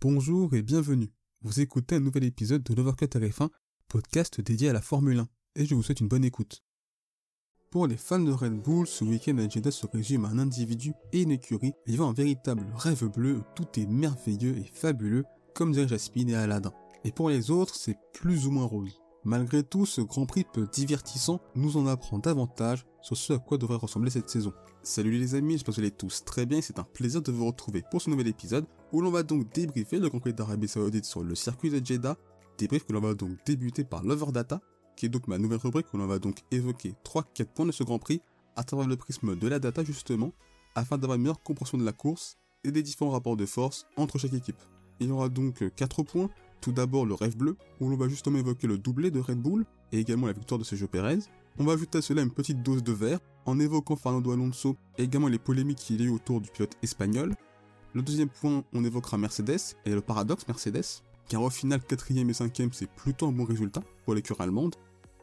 Bonjour et bienvenue. Vous écoutez un nouvel épisode de l'Overcut RF1, podcast dédié à la Formule 1, et je vous souhaite une bonne écoute. Pour les fans de Red Bull, ce week-end à Jeddah se résume à un individu et une écurie vivant un véritable rêve bleu où tout est merveilleux et fabuleux, comme dirait Jasmine et Aladdin. Et pour les autres, c'est plus ou moins rose. Malgré tout, ce Grand Prix peu divertissant nous en apprend davantage sur ce à quoi devrait ressembler cette saison. Salut les amis, j'espère que vous allez tous très bien, c'est un plaisir de vous retrouver pour ce nouvel épisode où l'on va donc débriefer le Grand Prix d'Arabie Saoudite sur le circuit de Jeddah, débrief que l'on va donc débuter par l'Overdata, qui est donc ma nouvelle rubrique où l'on va donc évoquer 3-4 points de ce Grand Prix à travers le prisme de la data justement, afin d'avoir une meilleure compréhension de la course et des différents rapports de force entre chaque équipe. Il y aura donc 4 points, tout d'abord le rêve bleu, où l'on va justement évoquer le doublé de Red Bull, et également la victoire de Sergio Perez. On va ajouter à cela une petite dose de vert, en évoquant Fernando Alonso, et également les polémiques qu'il y a eu autour du pilote espagnol. Le deuxième point, on évoquera Mercedes, et le paradoxe Mercedes, car au final, quatrième et cinquième, c'est plutôt un bon résultat pour l'écurie allemande.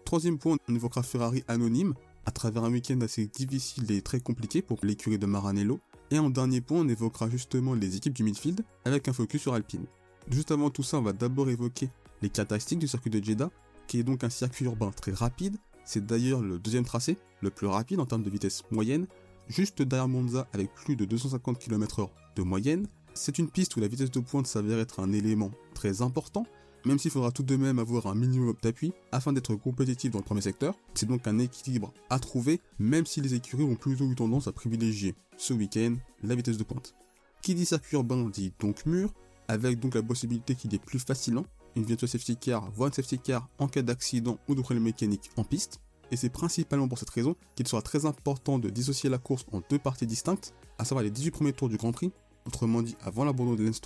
Troisième point, on évoquera Ferrari anonyme, à travers un week-end assez difficile et très compliqué pour l'écurie de Maranello. Et en dernier point, on évoquera justement les équipes du midfield, avec un focus sur Alpine. Juste avant tout ça, on va d'abord évoquer les caractéristiques du circuit de Jeddah, qui est donc un circuit urbain très rapide. C'est d'ailleurs le deuxième tracé, le plus rapide en termes de vitesse moyenne, juste derrière Monza avec plus de 250 km/h de moyenne. C'est une piste où la vitesse de pointe s'avère être un élément très important, même s'il faudra tout de même avoir un minimum d'appui afin d'être compétitif dans le premier secteur. C'est donc un équilibre à trouver, même si les écuries ont plutôt eu tendance à privilégier ce week-end la vitesse de pointe. Qui dit circuit urbain dit donc mur, avec donc la possibilité qu'il ait plus facilement une virtual safety car, voire une safety car en cas d'accident ou de problème mécanique en piste. Et c'est principalement pour cette raison qu'il sera très important de dissocier la course en deux parties distinctes, à savoir les 18 premiers tours du Grand Prix, autrement dit avant l'abandon de Lance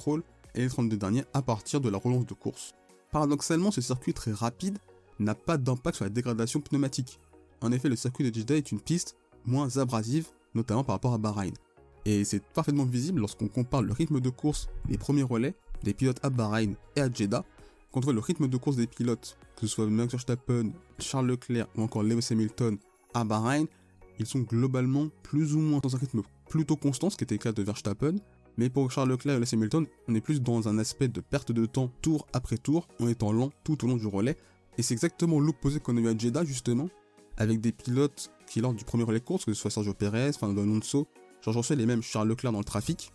et les 32 derniers à partir de la relance de course. Paradoxalement, ce circuit très rapide n'a pas d'impact sur la dégradation pneumatique. En effet, le circuit de Jeddah est une piste moins abrasive, notamment par rapport à Bahreïn. Et c'est parfaitement visible lorsqu'on compare le rythme de course des premiers relais des pilotes à Bahreïn et à Jeddah, quand on voit le rythme de course des pilotes, que ce soit Max Verstappen, Charles Leclerc ou encore Lewis Hamilton à Bahreïn, ils sont globalement plus ou moins dans un rythme plutôt constant, ce qui était le cas de Verstappen, mais pour Charles Leclerc et Lewis Hamilton, on est plus dans un aspect de perte de temps tour après tour, en étant lent tout au long du relais, et c'est exactement l'opposé qu'on a eu à Jeddah justement, avec des pilotes qui lors du premier relais course, que ce soit Sergio Perez, Fernando Alonso, George Russell et même Charles Leclerc dans le trafic,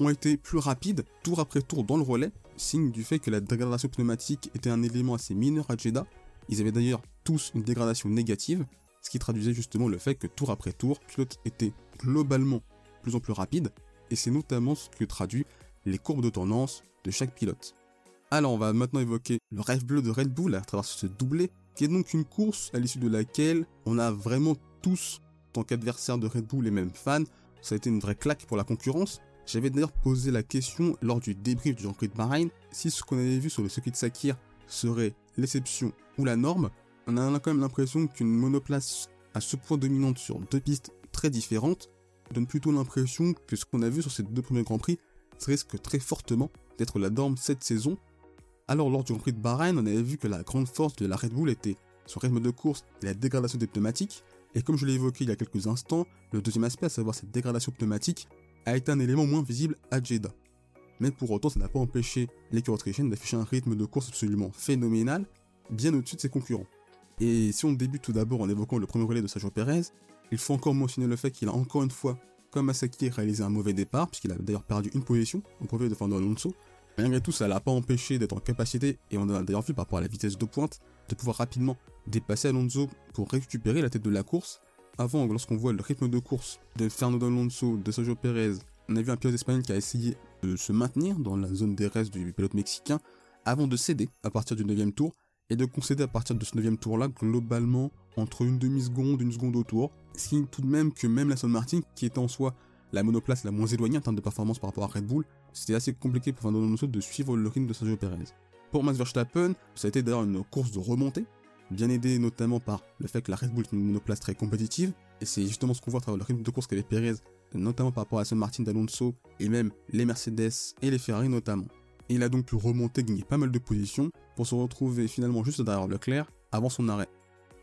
ont été plus rapides tour après tour dans le relais, signe du fait que la dégradation pneumatique était un élément assez mineur à Jeddah. Ils avaient d'ailleurs tous une dégradation négative, ce qui traduisait justement le fait que tour après tour, pilote était globalement plus en plus rapide, et c'est notamment ce que traduit les courbes de tendance de chaque pilote. Alors on va maintenant évoquer le rêve bleu de Red Bull à travers ce doublé, qui est donc une course à l'issue de laquelle on a vraiment tous, tant qu'adversaires de Red Bull et même fans, ça a été une vraie claque pour la concurrence. J'avais d'ailleurs posé la question lors du débrief du Grand Prix de Bahreïn si ce qu'on avait vu sur le circuit de Sakir serait l'exception ou la norme. On a quand même l'impression qu'une monoplace à ce point dominante sur deux pistes très différentes donne plutôt l'impression que ce qu'on a vu sur ces deux premiers Grands Prix risque très fortement d'être la norme cette saison. Alors lors du Grand Prix de Bahreïn, on avait vu que la grande force de la Red Bull était son rythme de course et la dégradation des pneumatiques, et comme je l'ai évoqué il y a quelques instants, le deuxième aspect, à savoir cette dégradation pneumatique, a été un élément moins visible à Jeddah. Mais pour autant, ça n'a pas empêché l'équipe autrichienne d'afficher un rythme de course absolument phénoménal, bien au-dessus de ses concurrents. Et si on débute tout d'abord en évoquant le premier relais de Sergio Perez, il faut encore mentionner le fait qu'il a encore une fois, comme Asaki, réalisé un mauvais départ, puisqu'il a d'ailleurs perdu une position au profit de Fernando Alonso. Malgré tout, ça l'a pas empêché d'être en capacité, et on a d'ailleurs vu par rapport à la vitesse de pointe, de pouvoir rapidement dépasser Alonso pour récupérer la tête de la course. Avant, lorsqu'on voit le rythme de course de Fernando Alonso, de Sergio Perez, on a vu un pilote espagnol qui a essayé de se maintenir dans la zone des restes du pilote mexicain avant de céder à partir du 9 tour et de concéder à partir de ce 9 tour là globalement entre une demi-seconde, une seconde au tour. Signe tout de même que même la Son Martin, qui est en soi la monoplace la moins éloignée en termes de performance par rapport à Red Bull, c'était assez compliqué pour Fernando Alonso de suivre le rythme de Sergio Perez. Pour Max Verstappen, ça a été d'ailleurs une course de remontée, bien aidé notamment par le fait que la Red Bull est une monoplace très compétitive, et c'est justement ce qu'on voit à travers le rythme de course qu'avait Perez, notamment par rapport à San Martin d'Alonso, et même les Mercedes et les Ferrari notamment. Il a donc pu remonter, gagner pas mal de positions, pour se retrouver finalement juste derrière Leclerc, avant son arrêt.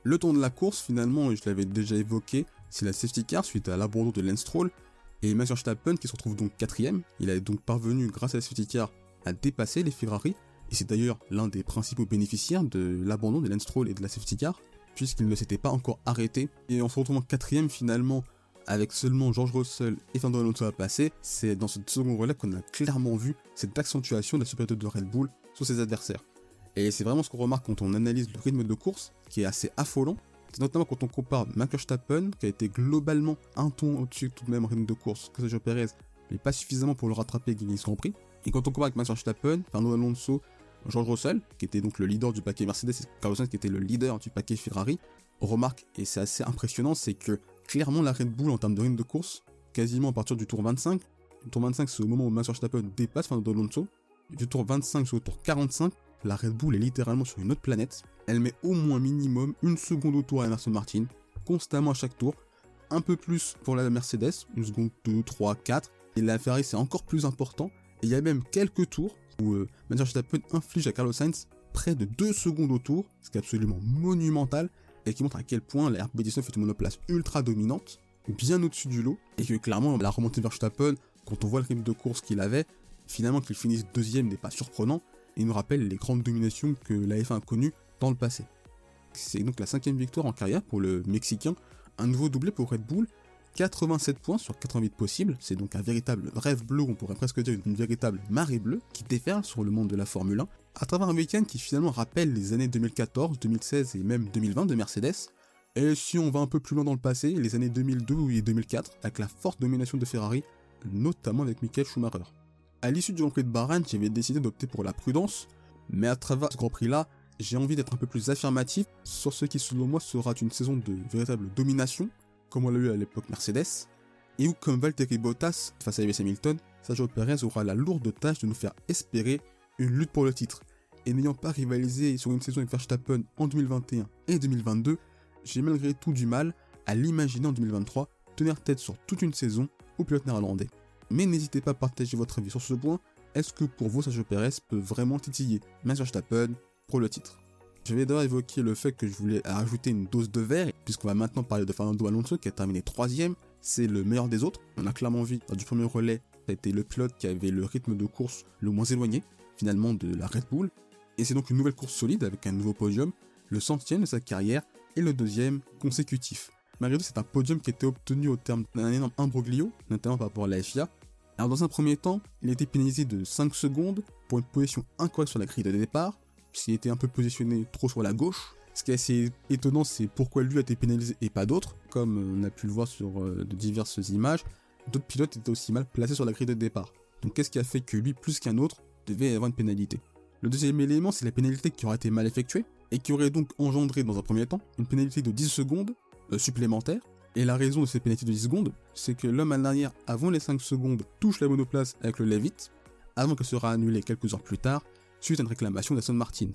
Le tour de la course, finalement, je l'avais déjà évoqué, c'est la safety car suite à l'abandon de Lance Stroll, et Max Verstappen qui se retrouve donc quatrième. Il a donc parvenu, grâce à la safety car, a dépassé les Ferrari, et c'est d'ailleurs l'un des principaux bénéficiaires de l'abandon de Lance Stroll et de la safety car, puisqu'il ne s'était pas encore arrêté. Et en se retrouvant quatrième finalement, avec seulement George Russell et Fernando Alonso à passer, c'est dans cette seconde relais qu'on a clairement vu cette accentuation de la supériorité de Red Bull sur ses adversaires. Et c'est vraiment ce qu'on remarque quand on analyse le rythme de course, qui est assez affolant. C'est notamment quand on compare Max Verstappen, qui a été globalement un ton au-dessus tout de même rythme de course que Sergio Perez, mais pas suffisamment pour le rattraper et gagner Grand Prix. Et quand on compare avec Max Verstappen, Fernando Alonso, George Russell, qui était donc le leader du paquet Mercedes, et Carlos Sainz, qui était le leader du paquet Ferrari, remarque, et c'est assez impressionnant, c'est que clairement la Red Bull en termes de rythme de course, quasiment à partir du tour 25, le tour 25 c'est au moment où Max Verstappen dépasse Fernando Alonso, du tour 25 jusqu'au tour 45, la Red Bull est littéralement sur une autre planète. Elle met au moins minimum une seconde au tour à Emerson Martin, constamment à chaque tour. Un peu plus pour la Mercedes, une seconde, 2, 3, 4. Et la Ferrari c'est encore plus important. Et il y a même quelques tours où euh, Max inflige à Carlos Sainz près de 2 secondes au tour, ce qui est absolument monumental et qui montre à quel point la RB19 est une monoplace ultra dominante, bien au-dessus du lot, et que clairement la remontée de Verstappen, quand on voit le rythme de course qu'il avait, finalement qu'il finisse deuxième n'est pas surprenant, et il nous rappelle les grandes dominations que la F1 a connues dans le passé. C'est donc la cinquième victoire en carrière pour le Mexicain, un nouveau doublé pour Red Bull, 87 points sur 88 possibles, c'est donc un véritable rêve bleu, on pourrait presque dire une véritable marée bleue qui déferle sur le monde de la Formule 1, à travers un week-end qui finalement rappelle les années 2014, 2016 et même 2020 de Mercedes. Et si on va un peu plus loin dans le passé, les années 2002 et 2004, avec la forte domination de Ferrari, notamment avec Michael Schumacher. À l'issue du Grand Prix de Bahreïn, j'avais décidé d'opter pour la prudence, mais à travers ce Grand Prix-là, j'ai envie d'être un peu plus affirmatif sur ce qui selon moi sera une saison de véritable domination, comme on l'a eu à l'époque Mercedes, et où comme Valtteri Bottas face à Lewis Hamilton, Sergio Perez aura la lourde tâche de nous faire espérer une lutte pour le titre. Et n'ayant pas rivalisé sur une saison avec Verstappen en 2021 et 2022, j'ai malgré tout du mal à l'imaginer en 2023 tenir tête sur toute une saison au pilote néerlandais. Mais n'hésitez pas à partager votre avis sur ce point. Est-ce que pour vous, Sergio Perez peut vraiment titiller Max Verstappen pour le titre? Je vais d'abord évoquer le fait que je voulais rajouter une dose de verre, puisqu'on va maintenant parler de Fernando Alonso qui a terminé troisième. C'est le meilleur des autres. On a clairement vu, lors du premier relais, ça a été le pilote qui avait le rythme de course le moins éloigné, finalement, de la Red Bull. Et c'est donc une nouvelle course solide avec un nouveau podium, le centième de sa carrière et le deuxième consécutif. Malgré tout, c'est un podium qui était obtenu au terme d'un énorme imbroglio, notamment par rapport à la FIA. Alors dans un premier temps, il a été pénalisé de 5 secondes pour une position incorrecte sur la grille de départ, puisqu'il était un peu positionné trop sur la gauche. Ce qui est assez étonnant, c'est pourquoi lui a été pénalisé et pas d'autres, comme on a pu le voir sur euh, de diverses images. D'autres pilotes étaient aussi mal placés sur la grille de départ. Donc qu'est-ce qui a fait que lui, plus qu'un autre, devait avoir une pénalité? Le deuxième élément, c'est la pénalité qui aurait été mal effectuée, et qui aurait donc engendré dans un premier temps une pénalité de 10 secondes euh, supplémentaire. Et la raison de cette pénalité de 10 secondes, c'est que l'homme à l'arrière, avant les 5 secondes, touche la monoplace avec le Levitt, avant qu'elle sera annulée quelques heures plus tard, suite à une réclamation d'Aston Martin.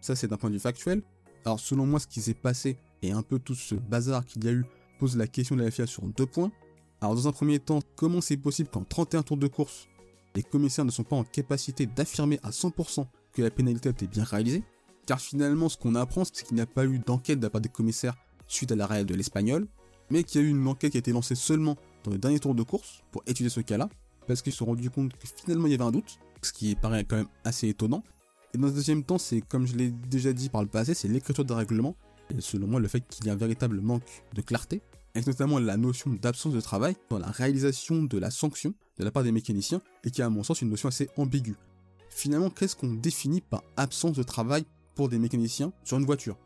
Ça, c'est d'un point de vue factuel. Alors, selon moi, ce qui s'est passé, et un peu tout ce bazar qu'il y a eu, pose la question de la FIA sur deux points. Alors, dans un premier temps, comment c'est possible qu'en 31 tours de course, les commissaires ne sont pas en capacité d'affirmer à 100% que la pénalité a été bien réalisée? Car finalement, ce qu'on apprend, c'est qu'il n'y a pas eu d'enquête de la part des commissaires suite à l'arrêt de l'Espagnol, mais qu'il y a eu une enquête qui a été lancée seulement dans le dernier tour de course pour étudier ce cas-là, parce qu'ils se sont rendus compte que finalement il y avait un doute, ce qui paraît quand même assez étonnant. Et dans le deuxième temps, c'est comme je l'ai déjà dit par le passé, c'est l'écriture des règlements, et selon moi le fait qu'il y a un véritable manque de clarté, avec notamment la notion d'absence de travail dans la réalisation de la sanction de la part des mécaniciens, et qui est à mon sens une notion assez ambiguë? Finalement, qu'est-ce qu'on définit par absence de travail pour des mécaniciens sur une voiture?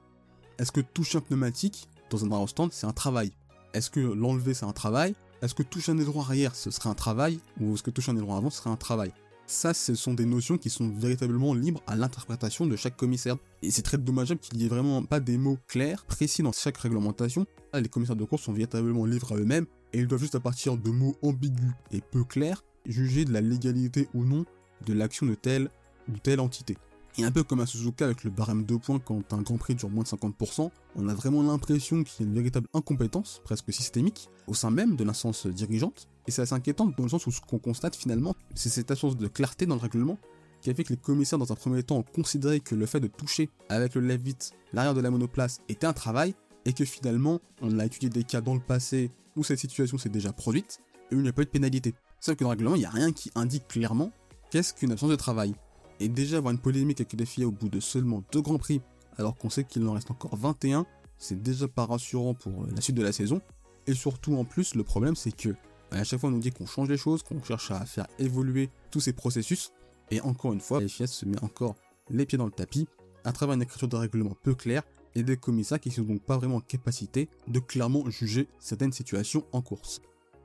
Est-ce que toucher un pneumatique dans un stand, c'est un travail? Est-ce que l'enlever, c'est un travail? Est-ce que toucher un aileron arrière, ce serait un travail? Ou est-ce que toucher un aileron avant, ce serait un travail? Ça, ce sont des notions qui sont véritablement libres à l'interprétation de chaque commissaire. Et c'est très dommageable qu'il n'y ait vraiment pas des mots clairs, précis dans chaque réglementation. Les commissaires de course sont véritablement libres à eux-mêmes et ils doivent juste à partir de mots ambigus et peu clairs juger de la légalité ou non de l'action de telle ou telle entité. Et un peu comme à Suzuka avec le barème de points quand un Grand Prix dure moins de 50%, on a vraiment l'impression qu'il y a une véritable incompétence, presque systémique, au sein même de l'instance dirigeante. Et c'est assez inquiétant dans le sens où ce qu'on constate finalement, c'est cette absence de clarté dans le règlement qui a fait que les commissaires dans un premier temps ont considéré que le fait de toucher avec le lève-vite l'arrière de la monoplace était un travail, et que finalement on a étudié des cas dans le passé où cette situation s'est déjà produite, et où il n'y a pas eu de pénalité. Sauf que dans le règlement, il n'y a rien qui indique clairement Qu'est-ce qu'une absence de travail Et déjà avoir une polémique avec les filles au bout de seulement deux grands prix, alors qu'on sait qu'il en reste encore 21, c'est déjà pas rassurant pour euh, la suite de la saison. Et surtout en plus, le problème c'est que à chaque fois on nous dit qu'on change les choses, qu'on cherche à faire évoluer tous ces processus, et encore une fois, la FIS se met encore les pieds dans le tapis à travers une écriture de règlement peu claire et des commissaires qui sont donc pas vraiment en capacité de clairement juger certaines situations en course.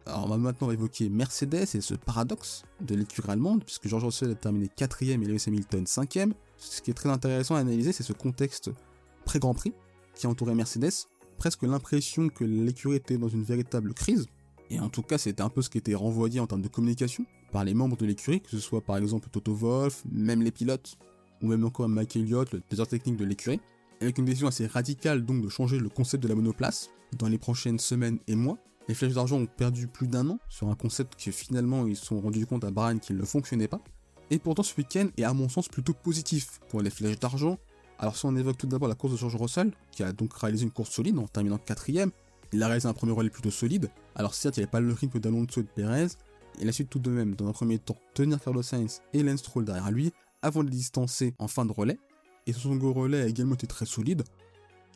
Alors on va maintenant évoquer Mercedes et ce paradoxe de l'écurie allemande, puisque George Russell a terminé 4ème et Lewis Hamilton 5ème. Ce qui est très intéressant à analyser, c'est ce contexte pré-Grand Prix qui entourait Mercedes, presque l'impression que l'écurie était dans une véritable crise, et en tout cas c'était un peu ce qui était renvoyé en termes de communication par les membres de l'écurie, que ce soit par exemple Toto Wolff, même les pilotes, ou même encore Mike Elliott, le désordre technique de l'écurie, avec une décision assez radicale donc de changer le concept de la monoplace dans les prochaines semaines et mois, les flèches d'argent ont perdu plus d'un an sur un concept que finalement ils se sont rendus compte à Bahreïn qu'il ne fonctionnait pas. Et pourtant ce week-end est à mon sens plutôt positif pour les flèches d'argent. Alors si on évoque tout d'abord la course de George Russell, qui a donc réalisé une course solide en terminant quatrième, il a réalisé un premier relais plutôt solide. Alors certes il n'y avait pas le rythme d'Alonso et de Perez, il a su tout de même dans un premier temps tenir Carlos Sainz et Lance Stroll derrière lui avant de les distancer en fin de relais. Et son second relais a également été très solide.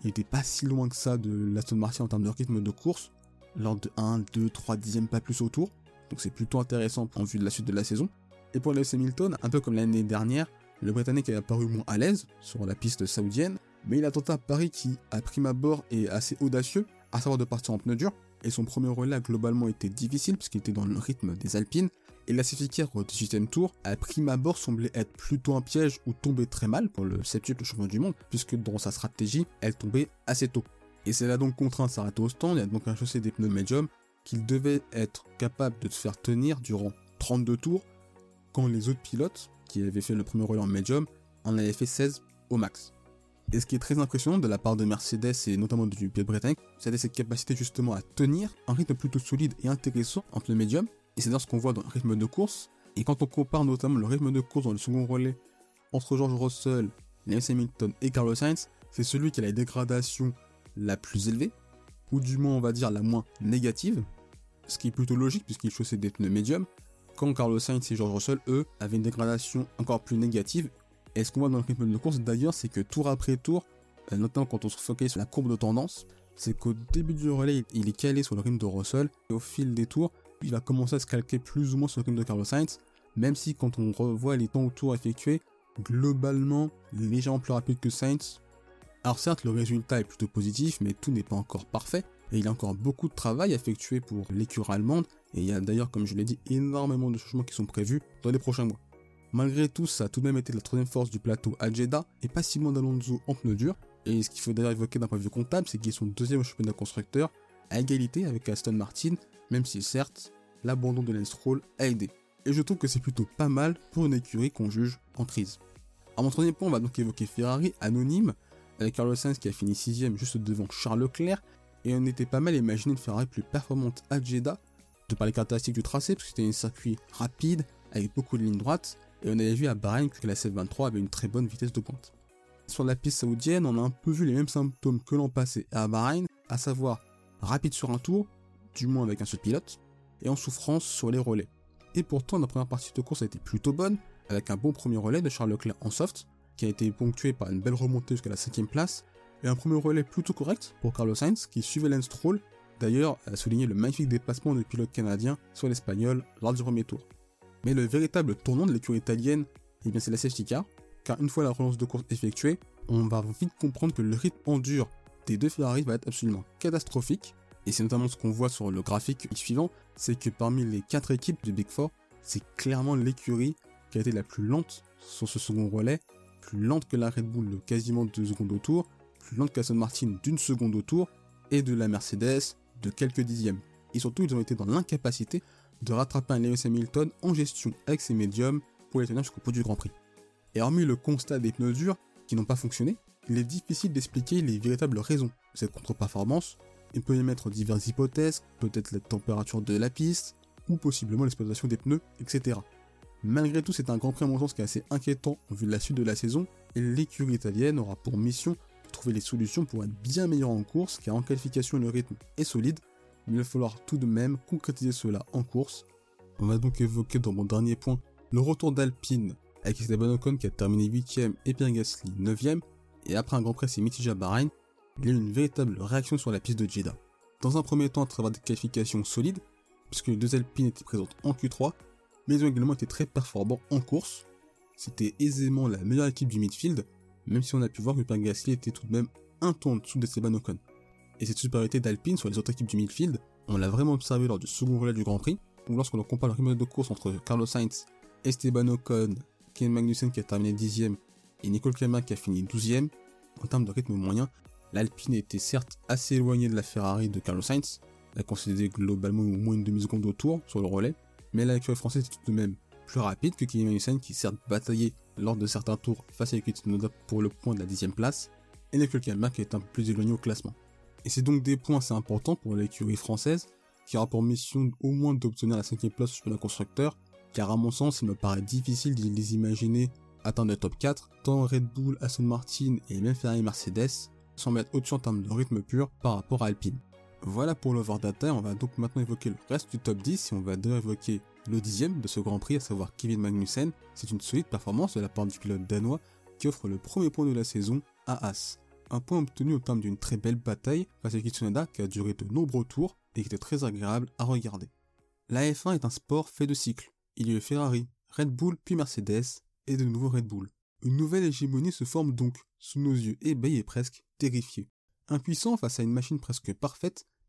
Il n'était pas si loin que ça de l'Aston Martin en termes de rythme de course lors de 1, 2, 3 dixièmes pas plus autour. Donc c'est plutôt intéressant en vue de la suite de la saison. Et pour Lewis Hamilton, un peu comme l'année dernière, le Britannique a apparu moins à l'aise sur la piste saoudienne, mais il a tenté un pari qui, à prime abord, est assez audacieux, à savoir de partir en pneu dur, et son premier relais a globalement été difficile puisqu'il était dans le rythme des Alpines, et la safety au 18ème tour, à prime abord, semblait être plutôt un piège ou tomber très mal pour le septuple champion du monde, puisque dans sa stratégie, elle tombait assez tôt. Et c'est là donc contraint de s'arrêter au stand, il y a donc un chaussé des pneus médium qu'il devait être capable de se faire tenir durant 32 tours, quand les autres pilotes, qui avaient fait le premier relais en médium, en avaient fait 16 au max. Et ce qui est très impressionnant de la part de Mercedes et notamment du pilote britannique, c'est cette capacité justement à tenir un rythme plutôt solide et intéressant en pneus médium, et c'est dans ce qu'on voit dans le rythme de course. Et quand on compare notamment le rythme de course dans le second relais entre George Russell, Lewis Hamilton et Carlos Sainz, c'est celui qui a la dégradation la plus élevée, ou du moins on va dire la moins négative, ce qui est plutôt logique puisqu'il chaussait des pneus médiums, quand Carlos Sainz et George Russell, eux, avaient une dégradation encore plus négative. Et ce qu'on voit dans le rythme de course d'ailleurs, c'est que tour après tour, euh, notamment quand on se focalise sur la courbe de tendance, c'est qu'au début du relais, il est calé sur le rythme de Russell, et au fil des tours, il va commencer à se calquer plus ou moins sur le rythme de Carlos Sainz, même si quand on revoit les temps au tour effectués, globalement, légèrement plus rapide que Sainz, alors certes, le résultat est plutôt positif, mais tout n'est pas encore parfait, et il y a encore beaucoup de travail à effectuer pour l'écurie allemande, et il y a d'ailleurs, comme je l'ai dit, énormément de changements qui sont prévus dans les prochains mois. Malgré tout, ça a tout de même été la troisième force du plateau à Jeddah, et pas si loin d'Alonso en pneus durs, et ce qu'il faut d'ailleurs évoquer d'un point de vue comptable, c'est qu'ils sont deuxième championnat constructeur, à égalité avec Aston Martin, même si certes, l'abandon de Lance a aidé. Et je trouve que c'est plutôt pas mal pour une écurie qu'on juge en crise. À mon troisième point, on va donc évoquer Ferrari, anonyme, avec Carlos Sainz qui a fini 6 juste devant Charles Leclerc, et on était pas mal imaginé une Ferrari plus performante à Jeddah, de par les caractéristiques du tracé, parce que c'était un circuit rapide, avec beaucoup de lignes droites, et on avait vu à Bahreïn que la 723 avait une très bonne vitesse de pointe. Sur la piste saoudienne, on a un peu vu les mêmes symptômes que l'an passé à Bahreïn, à savoir rapide sur un tour, du moins avec un seul pilote, et en souffrance sur les relais. Et pourtant, la première partie de course a été plutôt bonne, avec un bon premier relais de Charles Leclerc en soft, qui a été ponctué par une belle remontée jusqu'à la 5 place, et un premier relais plutôt correct pour Carlos Sainz, qui suivait Lance Stroll, d'ailleurs a souligné le magnifique dépassement du pilote canadien sur l'espagnol lors du premier tour. Mais le véritable tournant de l'écurie italienne, eh bien c'est la safety car une fois la relance de course effectuée, on va vite comprendre que le rythme en dur des deux Ferrari va être absolument catastrophique, et c'est notamment ce qu'on voit sur le graphique suivant, c'est que parmi les quatre équipes du Big Four, c'est clairement l'écurie qui a été la plus lente sur ce second relais, plus lente que la Red Bull de quasiment 2 secondes au tour, plus lente qu'Aston Martin d'une seconde au tour, et de la Mercedes de quelques dixièmes. Et surtout, ils ont été dans l'incapacité de rattraper un Lewis Hamilton en gestion avec ses médiums pour les tenir jusqu'au bout du Grand Prix. Et hormis le constat des pneus durs qui n'ont pas fonctionné, il est difficile d'expliquer les véritables raisons de cette contre-performance. Il peut y mettre diverses hypothèses, peut-être la température de la piste, ou possiblement l'exploitation des pneus, etc. Malgré tout, c'est un Grand Prix à mon sens qui est assez inquiétant vu la suite de la saison, et l'écurie italienne aura pour mission de trouver les solutions pour être bien meilleur en course, car en qualification le rythme est solide, mais il va falloir tout de même concrétiser cela en course. On va donc évoquer dans mon dernier point le retour d'Alpine avec Esteban Ocon qui a terminé 8ème et Pierre Gasly 9ème, et après un grand prix mitigé à Bahreïn, il y a eu une véritable réaction sur la piste de Jeddah. Dans un premier temps à travers des qualifications solides, puisque les deux Alpines étaient présentes en Q3, mais ils ont également été très performants en course. C'était aisément la meilleure équipe du midfield, même si on a pu voir que Pierre était tout de même un ton en dessous d'Esteban Ocon. Et cette supériorité d'Alpine sur les autres équipes du midfield, on l'a vraiment observé lors du second relais du Grand Prix, où lorsqu'on compare le rythme de course entre Carlos Sainz, Esteban Ocon, Ken Magnussen qui a terminé 10ème et Nicole Kema qui a fini 12ème, en termes de rythme moyen, l'Alpine était certes assez éloignée de la Ferrari de Carlos Sainz, elle concédait globalement au moins une demi-seconde au tour sur le relais, mais l'écurie française était tout de même plus rapide que Ken Magnussen qui certes bataillait lors de certains tours face à Yuki Tsunoda pour le point de la 10ème place, et Kema qui est un peu plus éloigné au classement. Et c'est donc des points assez importants pour l'écurie française, qui aura pour mission au moins d'obtenir la 5 place sur le constructeur, car à mon sens il me paraît difficile de les imaginer atteindre le top 4, tant Red Bull, Aston Martin et même Ferrari Mercedes sont mettre au-dessus en termes de rythme pur par rapport à Alpine. Voilà pour l'overdata, on va donc maintenant évoquer le reste du top 10 et on va d'ailleurs évoquer le dixième de ce Grand Prix, à savoir Kevin Magnussen. C'est une solide performance de la part du pilote danois qui offre le premier point de la saison à As. Un point obtenu au terme d'une très belle bataille face à Kitsunada qui a duré de nombreux tours et qui était très agréable à regarder. La F1 est un sport fait de cycles. Il y a eu Ferrari, Red Bull puis Mercedes et de nouveau Red Bull. Une nouvelle hégémonie se forme donc, sous nos yeux ébahis et presque terrifiés. Impuissant face à une machine presque parfaite,